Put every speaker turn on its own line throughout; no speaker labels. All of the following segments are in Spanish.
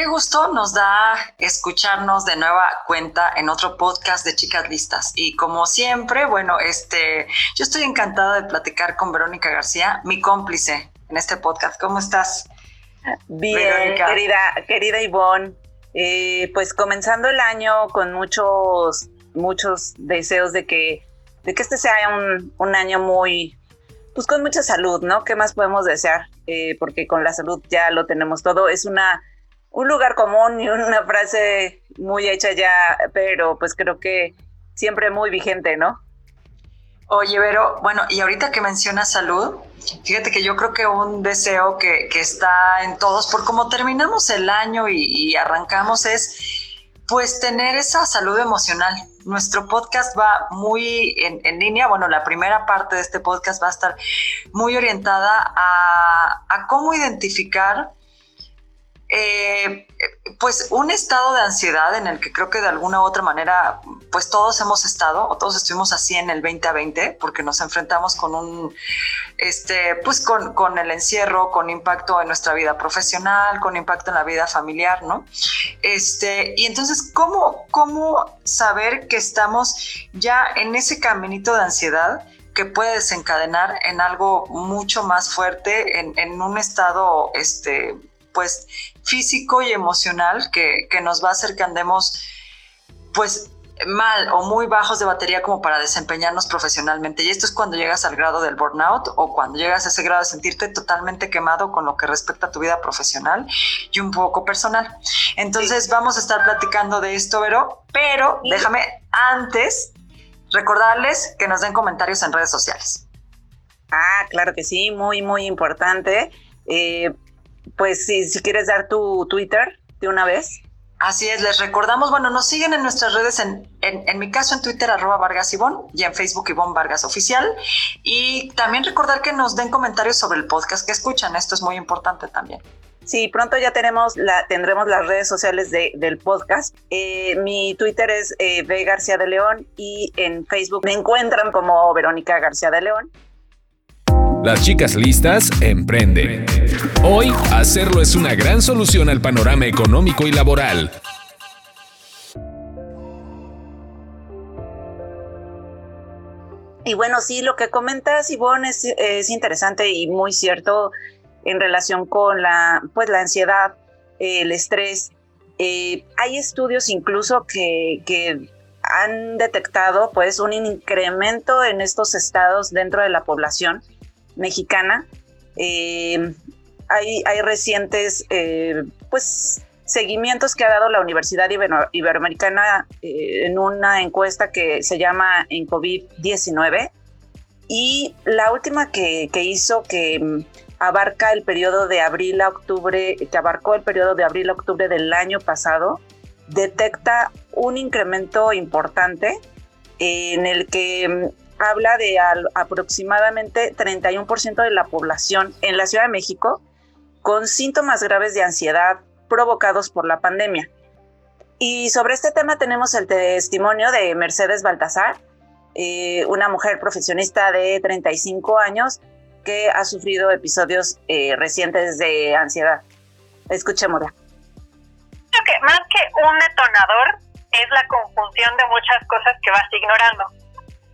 Qué gusto nos da escucharnos de nueva cuenta en otro podcast de Chicas Listas. Y como siempre, bueno, este, yo estoy encantada de platicar con Verónica García, mi cómplice en este podcast. ¿Cómo estás?
Bien, querida, querida Ivonne. Eh, pues comenzando el año con muchos, muchos deseos de que, de que este sea un, un año muy, pues con mucha salud, ¿no? ¿Qué más podemos desear? Eh, porque con la salud ya lo tenemos todo. Es una un lugar común y una frase muy hecha ya, pero pues creo que siempre muy vigente, ¿no?
Oye, Vero, bueno, y ahorita que mencionas salud, fíjate que yo creo que un deseo que, está en todos, por cómo terminamos el año y, arrancamos, es pues tener esa salud emocional. Nuestro podcast va muy en, en, línea, bueno, la primera parte de este podcast va a estar muy orientada a, a cómo identificar eh, pues un estado de ansiedad en el que creo que de alguna u otra manera, pues todos hemos estado, o todos estuvimos así en el 2020, porque nos enfrentamos con un, este, pues con, con el encierro, con impacto en nuestra vida profesional, con impacto en la vida familiar, ¿no? Este, y entonces, ¿cómo, cómo saber que estamos ya en ese caminito de ansiedad? que puede desencadenar en algo mucho más fuerte, en, en un estado este, pues físico y emocional que, nos va a hacer que andemos pues mal o muy bajos de batería como para desempeñarnos profesionalmente. Y esto es cuando llegas al grado del burnout o cuando llegas a ese grado de sentirte totalmente quemado con lo que respecta a tu vida profesional y un poco personal. Entonces vamos a estar platicando de esto, Vero, pero déjame antes recordarles que nos den comentarios en redes sociales.
Ah, claro que sí, muy, muy importante. Eh, pues si, si quieres dar tu Twitter de una vez.
Así es, les recordamos, bueno, nos siguen en nuestras redes, en, en, mi caso en Twitter, arroba Vargas Ivón, y en Facebook Ivón Vargas Oficial. Y también recordar que nos den comentarios sobre el podcast que escuchan, esto es muy importante también.
Sí, pronto ya tenemos la, tendremos las redes sociales de, del podcast. Eh, mi Twitter es eh, V García de León y en Facebook me encuentran como Verónica García de León.
Las chicas listas emprenden. Hoy, hacerlo es una gran solución al panorama económico y laboral.
Y bueno, sí, lo que comentas, Ivonne, es, es interesante y muy cierto en relación con la, pues, la ansiedad, el estrés. Eh, hay estudios incluso que, que han detectado pues, un incremento en estos estados dentro de la población mexicana. Eh, hay, hay, recientes eh, pues, seguimientos que ha dado la Universidad Iberoamericana eh, en una encuesta que se llama en COVID-19 y la última que, que, hizo que mm, abarca el periodo de abril a octubre, que abarcó el periodo de abril a octubre del año pasado, detecta un incremento importante en el que mm, habla de aproximadamente 31% de la población en la Ciudad de México con síntomas graves de ansiedad provocados por la pandemia. Y sobre este tema tenemos el testimonio de Mercedes Baltasar, eh, una mujer profesionista de 35 años que ha sufrido episodios eh, recientes de ansiedad. Escuchémosla.
Creo que más que un detonador es la conjunción de muchas cosas que vas ignorando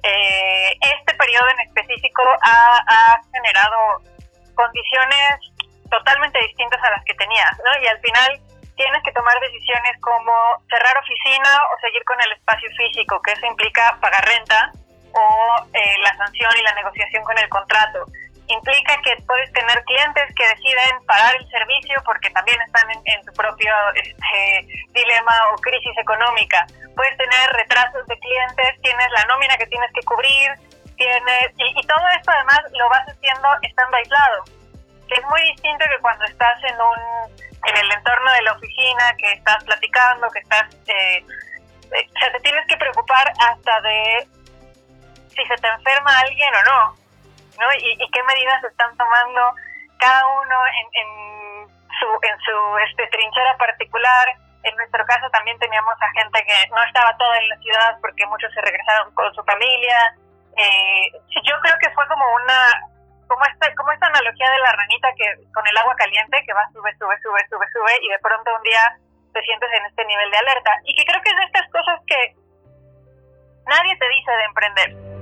eh, este periodo en específico ha, generado condiciones totalmente distintas a las que tenías, ¿no? Y al final tienes que tomar decisiones como cerrar oficina o seguir con el espacio físico, que eso implica pagar renta o eh, la sanción y la negociación con el contrato implica que puedes tener clientes que deciden parar el servicio porque también están en, su propio este, dilema o crisis económica. Puedes tener retrasos de clientes, tienes la nómina que tienes que cubrir, tienes y, todo esto además lo vas haciendo estando aislado, es muy distinto que cuando estás en un en el entorno de la oficina, que estás platicando, que estás eh, eh, o sea, te tienes que preocupar hasta de si se te enferma alguien o no ¿no? Y, qué medidas están tomando cada uno en, su, en su este, trinchera particular. En nuestro caso también teníamos a gente que no estaba toda en la ciudad porque muchos se regresaron con su familia. Eh, yo creo que fue como una como esta, como esta analogía de la ranita que con el agua caliente que va sube, sube, sube, sube, sube y de pronto un día te sientes en este nivel de alerta. Y que creo que es de estas cosas que nadie te dice de emprender.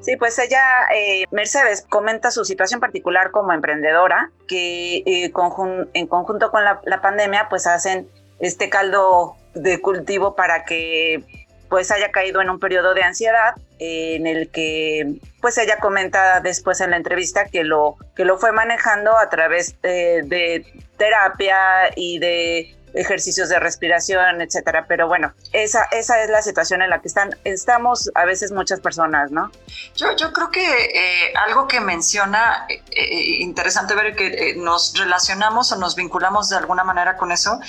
Sí, pues ella, eh, Mercedes, comenta su situación particular como emprendedora, que eh, en conjunto con la, pandemia, pues hacen este caldo de cultivo para que pues haya caído en un periodo de ansiedad en el que pues ella comenta después en la entrevista que lo que lo fue manejando a través de, terapia y de ejercicios de respiración, etcétera. Pero bueno, esa, esa es la situación en la que están, estamos a veces muchas personas, ¿no?
Yo, yo creo que eh, algo que menciona, eh, eh, interesante ver que nos relacionamos o nos vinculamos de alguna manera con eso,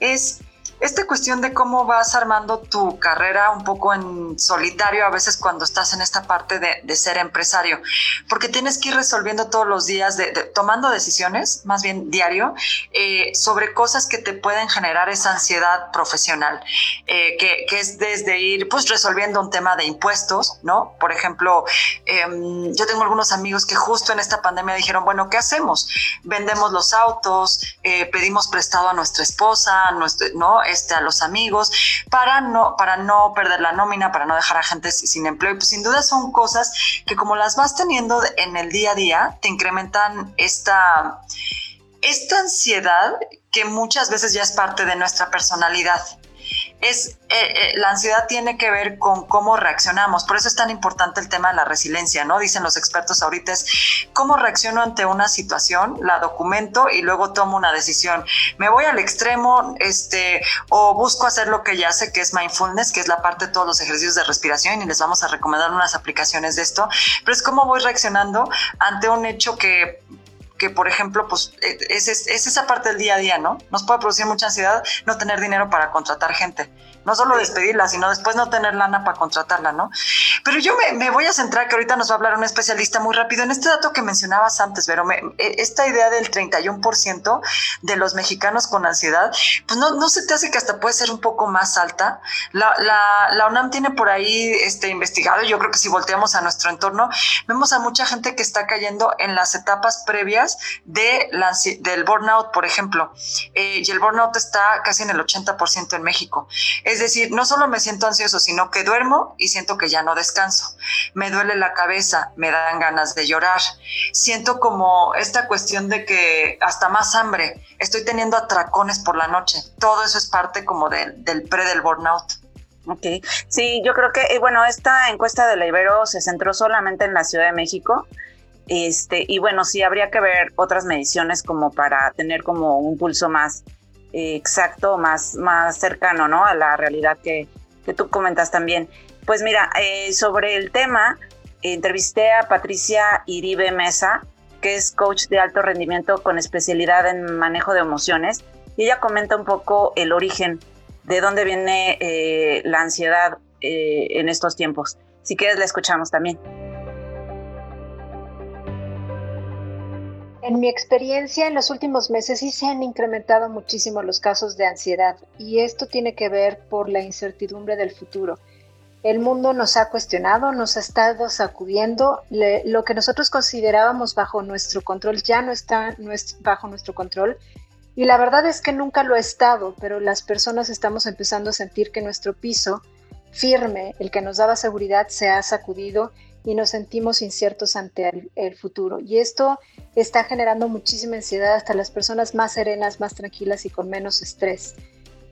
es esta cuestión de cómo vas armando tu carrera un poco en solitario a veces cuando estás en esta parte de, ser empresario, porque tienes que ir resolviendo todos los días, de, tomando decisiones, más bien diario, eh, sobre cosas que te pueden generar esa ansiedad profesional, eh, que, es desde ir pues resolviendo un tema de impuestos, ¿no? Por ejemplo, em, yo tengo algunos amigos que justo en esta pandemia dijeron, bueno, ¿qué hacemos? Vendemos los autos, eh, pedimos prestado a nuestra esposa, nuestro, ¿no? A los amigos, para no, para no perder la nómina, para no dejar a gente sin empleo. Y pues sin duda son cosas que como las vas teniendo en el día a día, te incrementan esta, esta ansiedad que muchas veces ya es parte de nuestra personalidad es eh, eh, la ansiedad tiene que ver con cómo reaccionamos. Por eso es tan importante el tema de la resiliencia, ¿no? Dicen los expertos ahorita es cómo reacciono ante una situación, la documento y luego tomo una decisión. Me voy al extremo, este, o busco hacer lo que ya sé que es mindfulness, que es la parte de todos los ejercicios de respiración y les vamos a recomendar unas aplicaciones de esto. Pero es cómo voy reaccionando ante un hecho que que, por ejemplo, pues e, es, es, esa parte del día a día, ¿no? Nos puede producir mucha ansiedad no tener dinero para contratar gente. No solo despedirla, sino después no tener lana para contratarla, ¿no? Pero yo me, voy a centrar, que ahorita nos va a hablar un especialista muy rápido, en este dato que mencionabas antes, pero me, e, esta idea del 31% de los mexicanos con ansiedad, pues no, no se te hace que hasta puede ser un poco más alta. La, la, la UNAM tiene por ahí este, investigado, yo creo que si volteamos a nuestro entorno, vemos a mucha gente que está cayendo en las etapas previas de del burnout, por ejemplo. Eh, y el burnout está casi en el 80% en México. Es decir, no solo me siento ansioso, sino que duermo y siento que ya no descanso. Me duele la cabeza, me dan ganas de llorar. Siento como esta cuestión de que hasta más hambre. Estoy teniendo atracones por la noche. Todo eso es parte como del pre del burnout.
Ok, sí, yo creo que, eh, bueno, esta encuesta de la Ibero se centró solamente en la Ciudad de México este, y bueno, sí habría que ver otras mediciones como para tener como un pulso más exacto, más, más cercano, ¿no? A la realidad que, que tú comentas también. Pues mira, eh, sobre el tema, entrevisté a Patricia Iribe Mesa, que es coach de alto rendimiento con especialidad en manejo de emociones, y ella comenta un poco el origen de dónde viene eh, la ansiedad en estos tiempos. Si quieres, la escuchamos también.
En mi experiencia, en los últimos meses sí se han incrementado muchísimo los casos de ansiedad y esto tiene que ver por la incertidumbre del futuro. El mundo nos ha cuestionado, nos ha estado sacudiendo, lo que nosotros considerábamos bajo nuestro control ya no está bajo nuestro control y la verdad es que nunca lo ha estado, pero las personas estamos empezando a sentir que nuestro piso firme, el que nos daba seguridad, se ha sacudido y nos sentimos inciertos ante el, futuro. Y esto está generando muchísima ansiedad hasta las personas más serenas, más tranquilas y con menos estrés.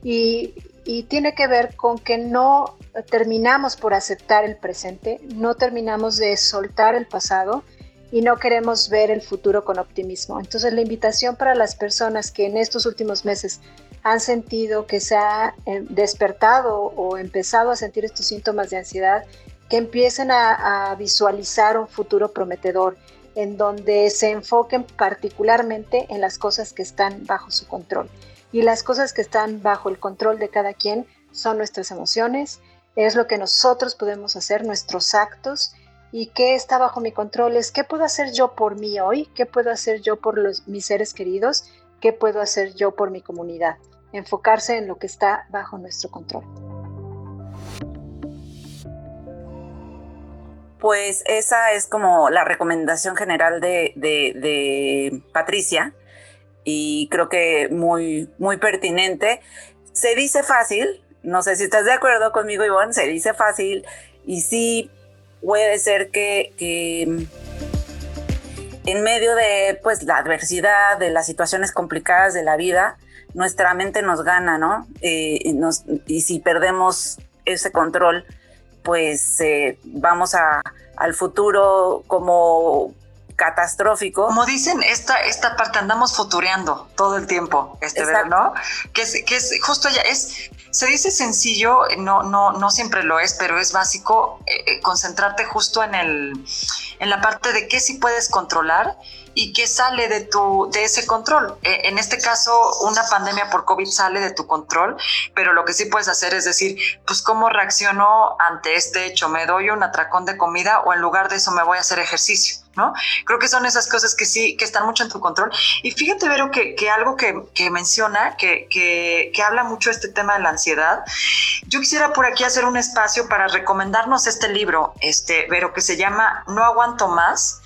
Y, y, tiene que ver con que no terminamos por aceptar el presente, no terminamos de soltar el pasado y no queremos ver el futuro con optimismo. Entonces la invitación para las personas que en estos últimos meses han sentido que se ha eh, despertado o empezado a sentir estos síntomas de ansiedad que empiecen a, visualizar un futuro prometedor en donde se enfoquen particularmente en las cosas que están bajo su control. Y las cosas que están bajo el control de cada quien son nuestras emociones, es lo que nosotros podemos hacer, nuestros actos, y qué está bajo mi control es qué puedo hacer yo por mí hoy, qué puedo hacer yo por los, mis seres queridos, qué puedo hacer yo por mi comunidad. Enfocarse en lo que está bajo nuestro control.
Pues esa es como la recomendación general de, Patricia y creo que muy, muy pertinente. Se dice fácil, no sé si estás de acuerdo conmigo, Ivonne, se dice fácil y sí puede ser que, en medio de pues la adversidad, de las situaciones complicadas de la vida, nuestra mente nos gana, ¿no? Eh, y si perdemos ese control, pues eh, vamos a, al futuro como catastrófico.
Como dicen, esta, esta parte andamos futureando todo el tiempo, este, ¿no? Que es, que es justo ya, es, se dice sencillo, no, no, no siempre lo es, pero es básico eh, concentrarte justo en el, en la parte de qué sí puedes controlar y qué sale de tu de ese control. E, en este caso, una pandemia por COVID sale de tu control, pero lo que sí puedes hacer es decir, pues cómo reacciono ante este hecho, me doy un atracón de comida o en lugar de eso me voy a hacer ejercicio. ¿no? Creo que son esas cosas que sí, que están mucho en tu control. Y fíjate, Vero, que, que algo que, que menciona, que, que, que, habla mucho este tema de la ansiedad, yo quisiera por aquí hacer un espacio para recomendarnos este libro, este, Vero, que se llama No aguanto más,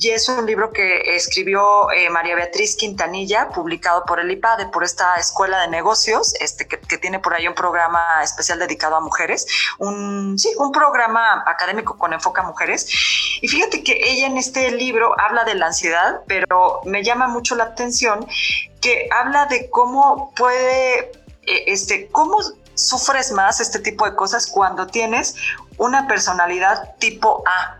y es un libro que escribió eh, María Beatriz Quintanilla, publicado por el IPADE, por esta escuela de negocios, este, que, que tiene por ahí un programa especial dedicado a mujeres, un, sí, un programa académico con enfoque a mujeres. Y fíjate que ella en este libro habla de la ansiedad, pero me llama mucho la atención que habla de cómo puede, eh, este, cómo sufres más este tipo de cosas cuando tienes una personalidad tipo A.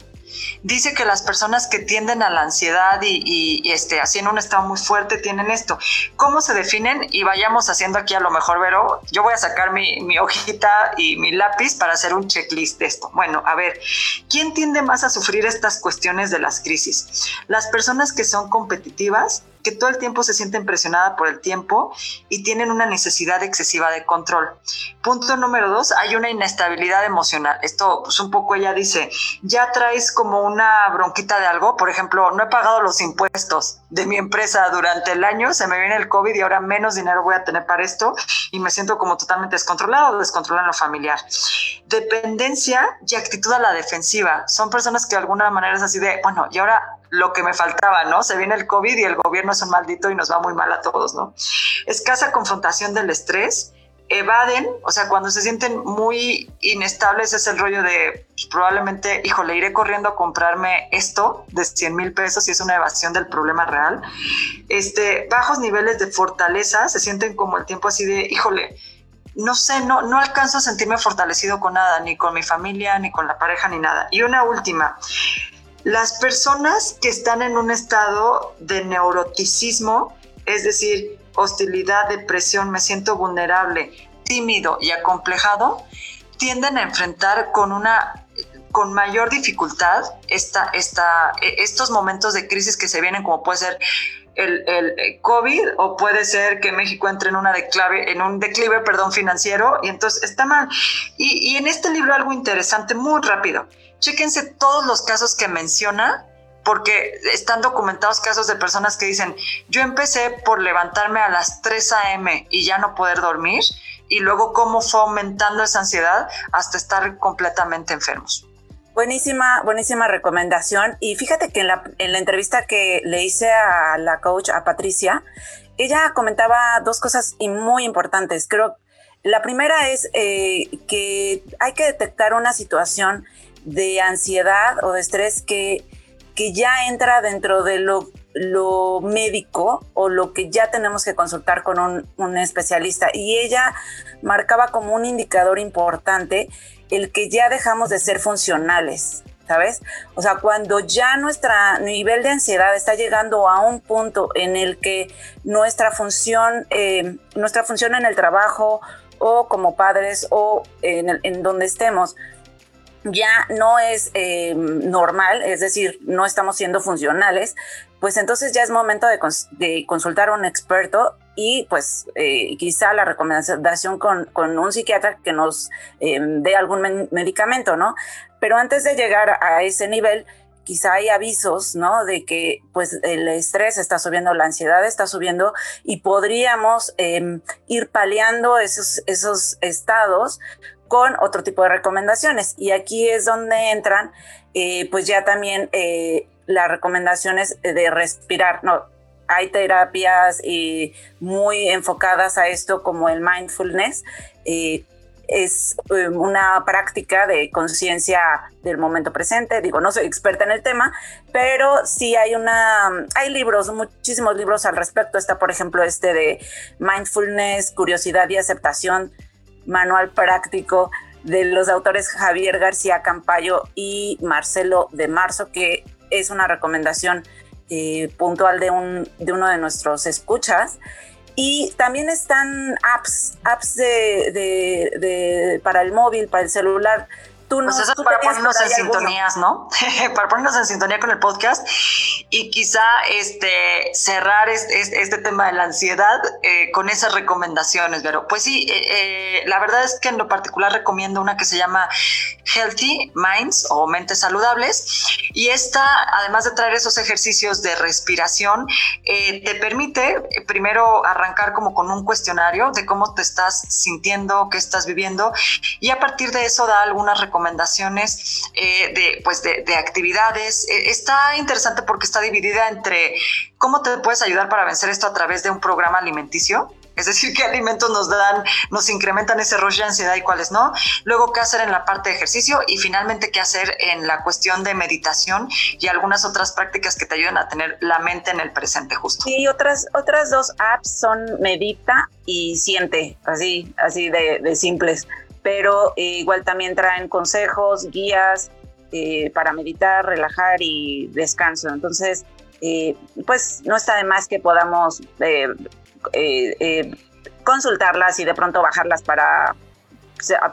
Dice que las personas que tienden a la ansiedad y, este, así en un estado muy fuerte tienen esto. ¿Cómo se definen? Y vayamos haciendo aquí a lo mejor, Vero, yo voy a sacar mi, mi hojita y mi lápiz para hacer un checklist de esto. Bueno, a ver, ¿quién tiende más a sufrir estas cuestiones de las crisis? Las personas que son competitivas, que todo el tiempo se sienten presionadas por el tiempo y tienen una necesidad excesiva de control. Punto número dos, hay una inestabilidad emocional. Esto, pues un poco ella dice, ya traes como una bronquita de algo, por ejemplo, no he pagado los impuestos de mi empresa durante el año, se me viene el COVID y ahora menos dinero voy a tener para esto y me siento como totalmente descontrolado, descontrolado en lo familiar. Dependencia y actitud a la defensiva. Son personas que de alguna manera es así de, bueno, y ahora lo que me faltaba, ¿no? Se viene el COVID y el gobierno es un maldito y nos va muy mal a todos, ¿no? Escasa confrontación del estrés, evaden, o sea, cuando se sienten muy inestables es el rollo de pues, probablemente, híjole, iré corriendo a comprarme esto de 100 mil pesos y es una evasión del problema real. Este, bajos niveles de fortaleza, se sienten como el tiempo así de, híjole, no sé, no, no alcanzo a sentirme fortalecido con nada, ni con mi familia, ni con la pareja, ni nada. Y una última, las personas que están en un estado de neuroticismo, es decir, hostilidad, depresión, me siento vulnerable, tímido y acomplejado, tienden a enfrentar con una con mayor dificultad esta, estos momentos de crisis que se vienen, como puede ser el, el, COVID o puede ser que México entre en, una declave, en un declive perdón, financiero y entonces está mal. Y en este libro algo interesante, muy rápido chéquense todos los casos que menciona, porque están documentados casos de personas que dicen, yo empecé por levantarme a las 3 a.m. y ya no poder dormir, y luego cómo fue aumentando esa ansiedad hasta estar completamente enfermos.
Buenísima, buenísima recomendación. Y fíjate que en la, en la entrevista que le hice a la coach, a Patricia, ella comentaba dos cosas muy importantes. Creo, la primera es eh, que hay que detectar una situación de ansiedad o de estrés que, que ya entra dentro de lo, lo, médico o lo que ya tenemos que consultar con un, especialista. Y ella marcaba como un indicador importante el que ya dejamos de ser funcionales. ¿sabes? O sea, cuando ya nuestro nivel de ansiedad está llegando a un punto en el que nuestra función, eh, nuestra función en el trabajo o como padres o en, en donde estemos, ya no es eh, normal, es decir, no estamos siendo funcionales, pues entonces ya es momento de, consultar a un experto y pues eh, quizá la recomendación con, un psiquiatra que nos em, dé algún medicamento, ¿no? Pero antes de llegar a ese nivel, quizá hay avisos, ¿no? De que pues el estrés está subiendo, la ansiedad está subiendo y podríamos em, ir paliando esos, esos estados con otro tipo de recomendaciones. Y aquí es donde entran eh, pues ya también eh, las recomendaciones de respirar, ¿no? Hay terapias eh, muy enfocadas a esto como el mindfulness, es em, una práctica de conciencia del momento presente. Digo, no soy experta en el tema, pero sí hay una, hay libros, muchísimos libros al respecto. Está, por ejemplo, este de mindfulness, curiosidad y aceptación, manual práctico de los autores Javier García Campayo y Marcelo de Marzo, que es una recomendación eh, puntual de, un, de uno de nuestros escuchas. Y también están apps, apps de, para el móvil, para el celular.
Tú pues eso para ponernos en sintonías, ¿no? para ponernos en sintonía con el podcast y quizá este, cerrar este, este tema de la ansiedad eh, con esas recomendaciones, pero pues sí, eh, eh, la verdad es que en lo particular recomiendo una que se llama Healthy Minds o Mentes Saludables y esta, además de traer esos ejercicios de respiración, te permite primero arrancar como con un cuestionario de cómo te estás sintiendo, qué estás viviendo y a partir de eso da algunas recomendaciones recomendaciones eh, de, pues de, actividades. Eh, está interesante porque está dividida entre cómo te puedes ayudar para vencer esto a través de un programa alimenticio. Es decir, qué alimentos nos dan, nos incrementan ese rush de ansiedad y cuáles no. Luego, qué hacer en la parte de ejercicio y finalmente, qué hacer en la cuestión de meditación y algunas otras prácticas que te ayuden a tener la mente en el presente justo.
Y otras, otras dos apps son Medita y Siente, así, así de, de simples pero eh, igual también traen consejos, guías eh, para meditar, relajar y descanso. Entonces, eh, pues no está de más que podamos consultarlas y de pronto bajarlas para,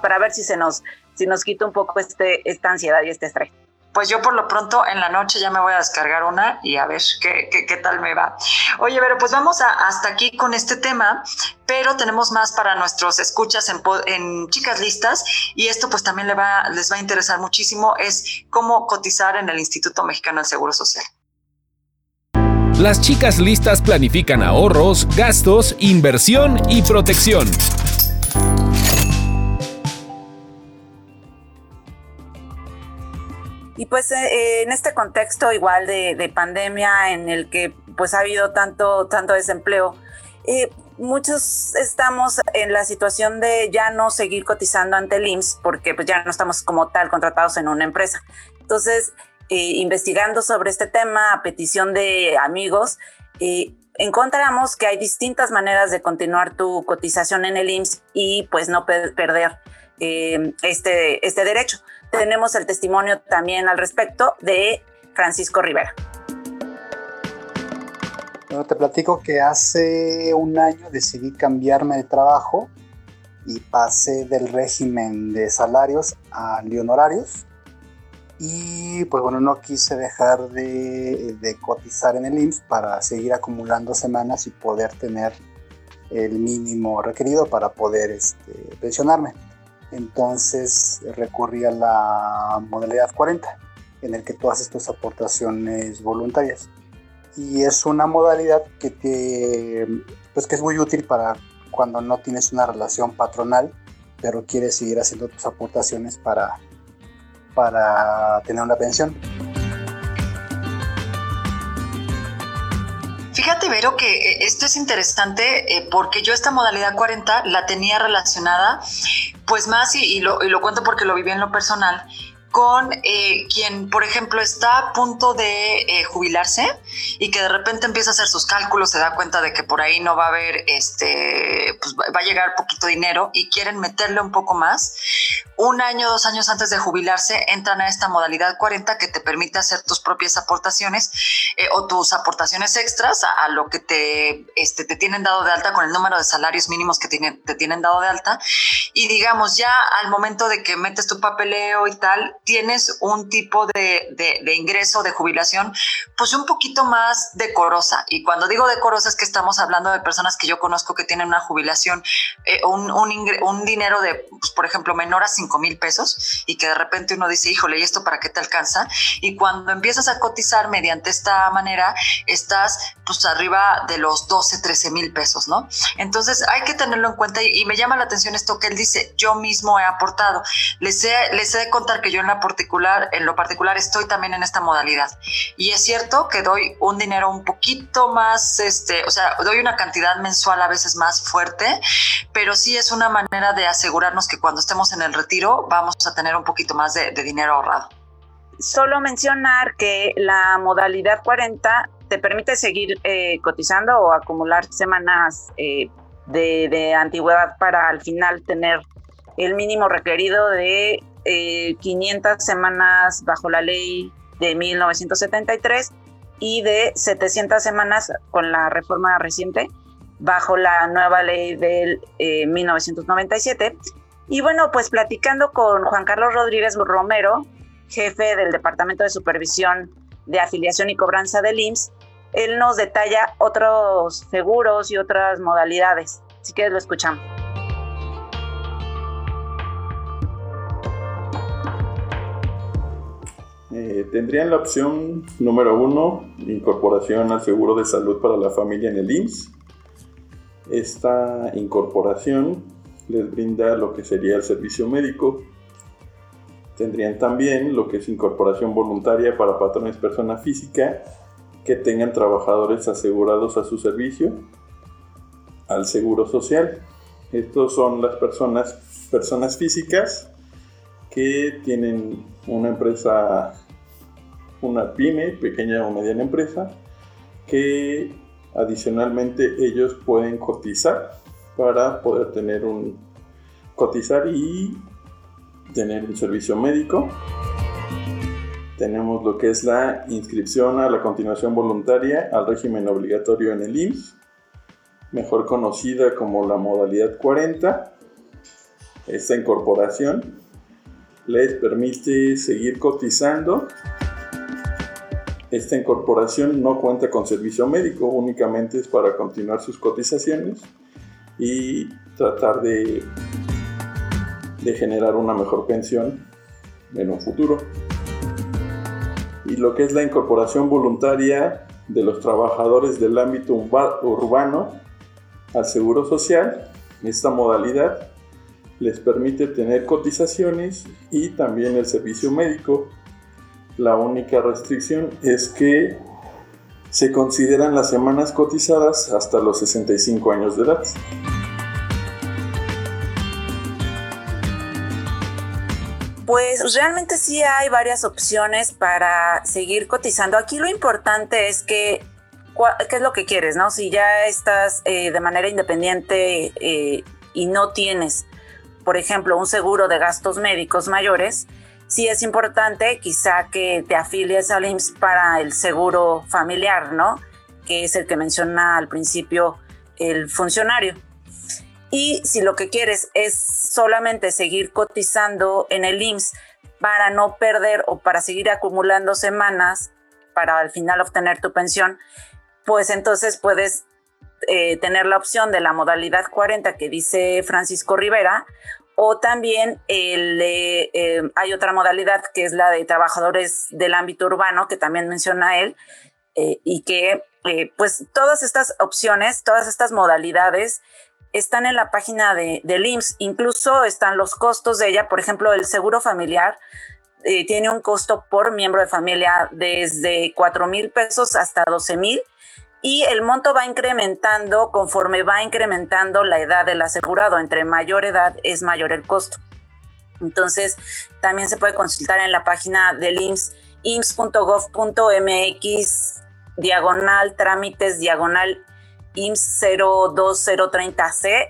para ver si se nos, si nos quita un poco este, esta ansiedad y este estrés
pues yo por lo pronto en la noche ya me voy a descargar una y a ver qué, qué, tal me va. Oye, pero pues vamos a, hasta aquí con este tema, pero tenemos más para nuestros escuchas en, en Chicas Listas y esto pues también le va, les va a interesar muchísimo, es cómo cotizar en el Instituto Mexicano del Seguro Social.
Las chicas listas planifican ahorros, gastos, inversión y protección.
Y pues eh, en este contexto igual de, pandemia en el que pues ha habido tanto, tanto desempleo, eh, muchos estamos en la situación de ya no seguir cotizando ante el IMSS porque pues ya no estamos como tal contratados en una empresa. Entonces, eh, investigando sobre este tema a petición de amigos, encontramos que hay distintas maneras de continuar tu cotización en el IMSS y pues no perder este, este derecho tenemos el testimonio también al respecto de Francisco Rivera.
Bueno, te platico que hace un año decidí cambiarme de trabajo y pasé del régimen de salarios a honorarios. Y pues bueno, no quise dejar de, cotizar en el IMSS para seguir acumulando semanas y poder tener el mínimo requerido para poder este, pensionarme. Entonces recurrí a la modalidad 40, en el que tú haces tus aportaciones voluntarias. Y es una modalidad que, te, pues que es muy útil para cuando no tienes una relación patronal, pero quieres seguir haciendo tus aportaciones para, para tener una pensión.
Fíjate, Vero, que eh, esto es interesante eh, porque yo esta modalidad 40 la tenía relacionada, pues más, y, lo, y lo cuento porque lo viví en lo personal, con eh, quien, por ejemplo, está a punto de eh, jubilarse y que de repente empieza a hacer sus cálculos, se da cuenta de que por ahí no va a haber, este, pues va a llegar poquito dinero y quieren meterle un poco más. Un año, dos años antes de jubilarse, entran a esta modalidad 40 que te permite hacer tus propias aportaciones eh, o tus aportaciones extras a, lo que te, este, te tienen dado de alta con el número de salarios mínimos que te tienen dado de alta. Y digamos, ya al momento de que metes tu papeleo y tal, tienes un tipo de, ingreso, de jubilación, pues un poquito más decorosa. Y cuando digo decorosa es que estamos hablando de personas que yo conozco que tienen una jubilación, eh, un, un, dinero de, pues, por ejemplo, menor a 5 mil pesos y que de repente uno dice, híjole, ¿y esto para qué te alcanza? Y cuando empiezas a cotizar mediante esta manera, estás pues arriba de los 12, 13 mil pesos, ¿no? Entonces hay que tenerlo en cuenta y, me llama la atención esto que él dice, yo mismo he aportado. Les he, les he de contar que yo en, la particular, en lo particular estoy también en esta modalidad. Y es cierto que doy un dinero un poquito más, este, o sea, doy una cantidad mensual a veces más fuerte, pero sí es una manera de asegurarnos que cuando estemos en el retiro vamos a tener un poquito más de, dinero ahorrado.
Solo mencionar que la modalidad 40 te permite seguir eh, cotizando o acumular semanas eh, de, antigüedad para al final tener el mínimo requerido de 500 eh, semanas bajo la ley de 1973 y de 700 semanas con la reforma reciente bajo la nueva ley del 1997. Y bueno, pues platicando con Juan Carlos Rodríguez Romero, jefe del Departamento de Supervisión de Afiliación y Cobranza del IMSS, él nos detalla otros seguros y otras modalidades. Así que lo escuchamos.
Eh, tendrían la opción número uno, incorporación al seguro de salud para la familia en el IMSS. Esta incorporación les brinda lo que sería el servicio médico. Tendrían también lo que es incorporación voluntaria para patrones persona física que tengan trabajadores asegurados a su servicio al seguro social. Estos son las personas, personas físicas que tienen una empresa, una pyme, pequeña o mediana empresa, que adicionalmente ellos pueden cotizar para poder tener un cotizar y tener un servicio médico tenemos lo que es la inscripción a la continuación voluntaria al régimen obligatorio en el IMSS, mejor conocida como la modalidad 40. Esta incorporación les permite seguir cotizando. Esta incorporación no cuenta con servicio médico, únicamente es para continuar sus cotizaciones y tratar de, de generar una mejor pensión en un futuro y lo que es la incorporación voluntaria de los trabajadores del ámbito urbano al Seguro Social. Esta modalidad les permite tener cotizaciones y también el servicio médico. La única restricción es que se consideran las semanas cotizadas hasta los 65 años de edad.
Pues realmente sí hay varias opciones para seguir cotizando. Aquí lo importante es que, ¿qué es lo que quieres? no? Si ya estás eh, de manera independiente eh, y no tienes, por ejemplo, un seguro de gastos médicos mayores, sí es importante quizá que te afilies al IMSS para el seguro familiar, ¿no? Que es el que menciona al principio el funcionario. Y si lo que quieres es solamente seguir cotizando en el IMSS para no perder o para seguir acumulando semanas para al final obtener tu pensión, pues entonces puedes eh, tener la opción de la modalidad 40 que dice Francisco Rivera o también eh, hay otra modalidad que es la de trabajadores del ámbito urbano que también menciona él eh, y que pues todas estas opciones, todas estas modalidades están en la página de, del IMSS, incluso están los costos de ella, por ejemplo, el seguro familiar eh, tiene un costo por miembro de familia desde 4 mil pesos hasta 12 mil y el monto va incrementando conforme va incrementando la edad del asegurado. Entre mayor edad es mayor el costo. Entonces, también se puede consultar en la página del IMSS, ims.gov.mx, diagonal trámites, diagonal IMSS 02030C.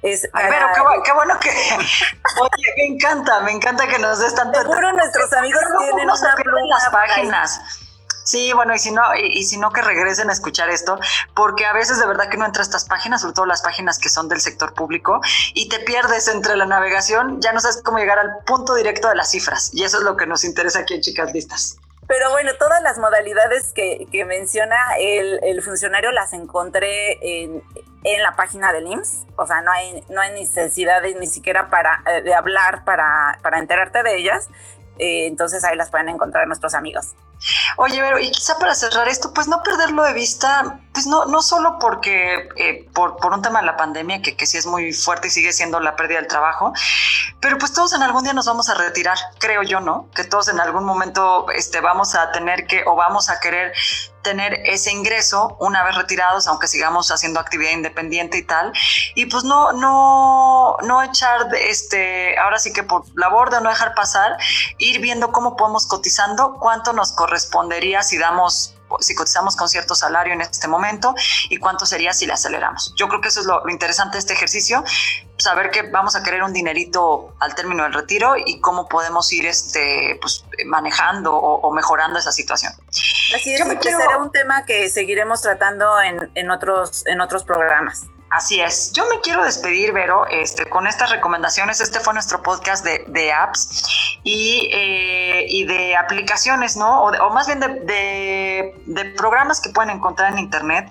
Es, Ay, pero qué, bueno que. Oye, me encanta, me encanta que nos des tanto.
Seguro nuestros amigos tienen una
pluma las páginas. Sí, bueno, y si no, y, si no que regresen a escuchar esto, porque a veces de verdad que no entra a estas páginas, sobre todo las páginas que son del sector público, y te pierdes entre la navegación, ya no sabes cómo llegar al punto directo de las cifras, y eso es lo que nos interesa aquí en Chicas Listas.
Pero bueno, todas las modalidades que, menciona el, funcionario las encontré en, la página del IMSS. O sea, no hay, no hay necesidad ni siquiera para, eh, de hablar para, para enterarte de ellas. Eh, entonces ahí las pueden encontrar nuestros amigos.
Oye, pero y quizá para cerrar esto, pues no perderlo de vista, pues no, no solo porque eh, por, por, un tema de la pandemia, que, que sí es muy fuerte y sigue siendo la pérdida del trabajo, pero pues todos en algún día nos vamos a retirar, creo yo, ¿no? Que todos en algún momento este, vamos a tener que o vamos a querer tener ese ingreso una vez retirados, aunque sigamos haciendo actividad independiente y tal, y pues no, no, no echar este, ahora sí que por la borda, no dejar pasar, ir viendo cómo podemos cotizando, cuánto nos correspondería si damos si cotizamos con cierto salario en este momento y cuánto sería si le aceleramos. Yo creo que eso es lo, interesante de este ejercicio, saber que vamos a querer un dinerito al término del retiro y cómo podemos ir este, pues, manejando o, mejorando esa situación.
Así es, que será un tema que seguiremos tratando en, en, otros, en otros programas.
Así es. Yo me quiero despedir, Vero, este, con estas recomendaciones. Este fue nuestro podcast de, apps y, eh, y, de aplicaciones, ¿no? O, más bien de, de, programas que pueden encontrar en Internet.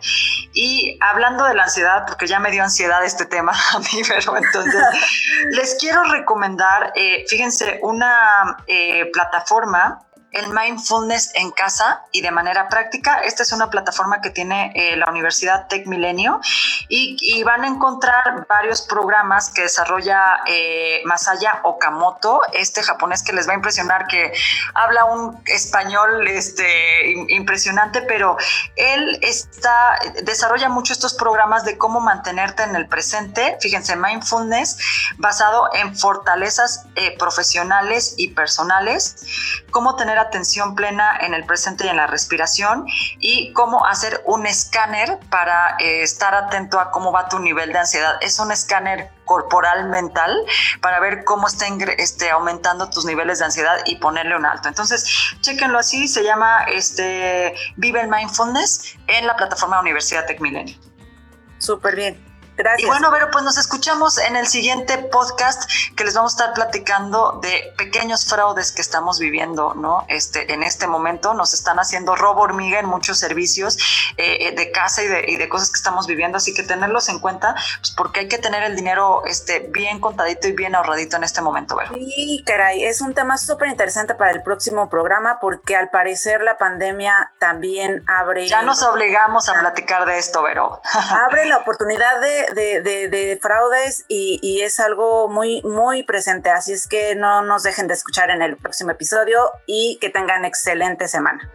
Y hablando de la ansiedad, porque ya me dio ansiedad este tema a mí, Vero, entonces les quiero recomendar, eh, fíjense, una eh, plataforma el mindfulness en casa y de manera práctica. Esta es una plataforma que tiene eh, la Universidad Tech Milenio y, van a encontrar varios programas que desarrolla eh, Masaya Okamoto, este japonés que les va a impresionar, que habla un español este, impresionante, pero él está, desarrolla mucho estos programas de cómo mantenerte en el presente. Fíjense, mindfulness basado en fortalezas eh, profesionales y personales, cómo tener atención plena en el presente y en la respiración y cómo hacer un escáner para eh, estar atento a cómo va tu nivel de ansiedad. Es un escáner corporal mental para ver cómo está este, aumentando tus niveles de ansiedad y ponerle un alto. Entonces, chequenlo así, se llama este, Vive el Mindfulness en la plataforma Universidad Tech Milenio.
Súper bien.
Y bueno, pero pues nos escuchamos en el siguiente podcast que les vamos a estar platicando de pequeños fraudes que estamos viviendo, ¿no? Este, en este momento nos están haciendo robo hormiga en muchos servicios eh, eh, de casa y de, cosas que estamos viviendo, así que tenerlos en cuenta, pues porque hay que tener el dinero este, bien contadito y bien ahorradito en este momento, ¿verdad?
Sí, caray, es un tema súper interesante para el próximo programa porque al parecer la pandemia también abre...
Ya nos obligamos a platicar de esto, Vero.
abre la oportunidad de de, fraudes y, es algo muy, muy presente. Así es que no nos dejen de escuchar en el próximo episodio y que tengan excelente semana.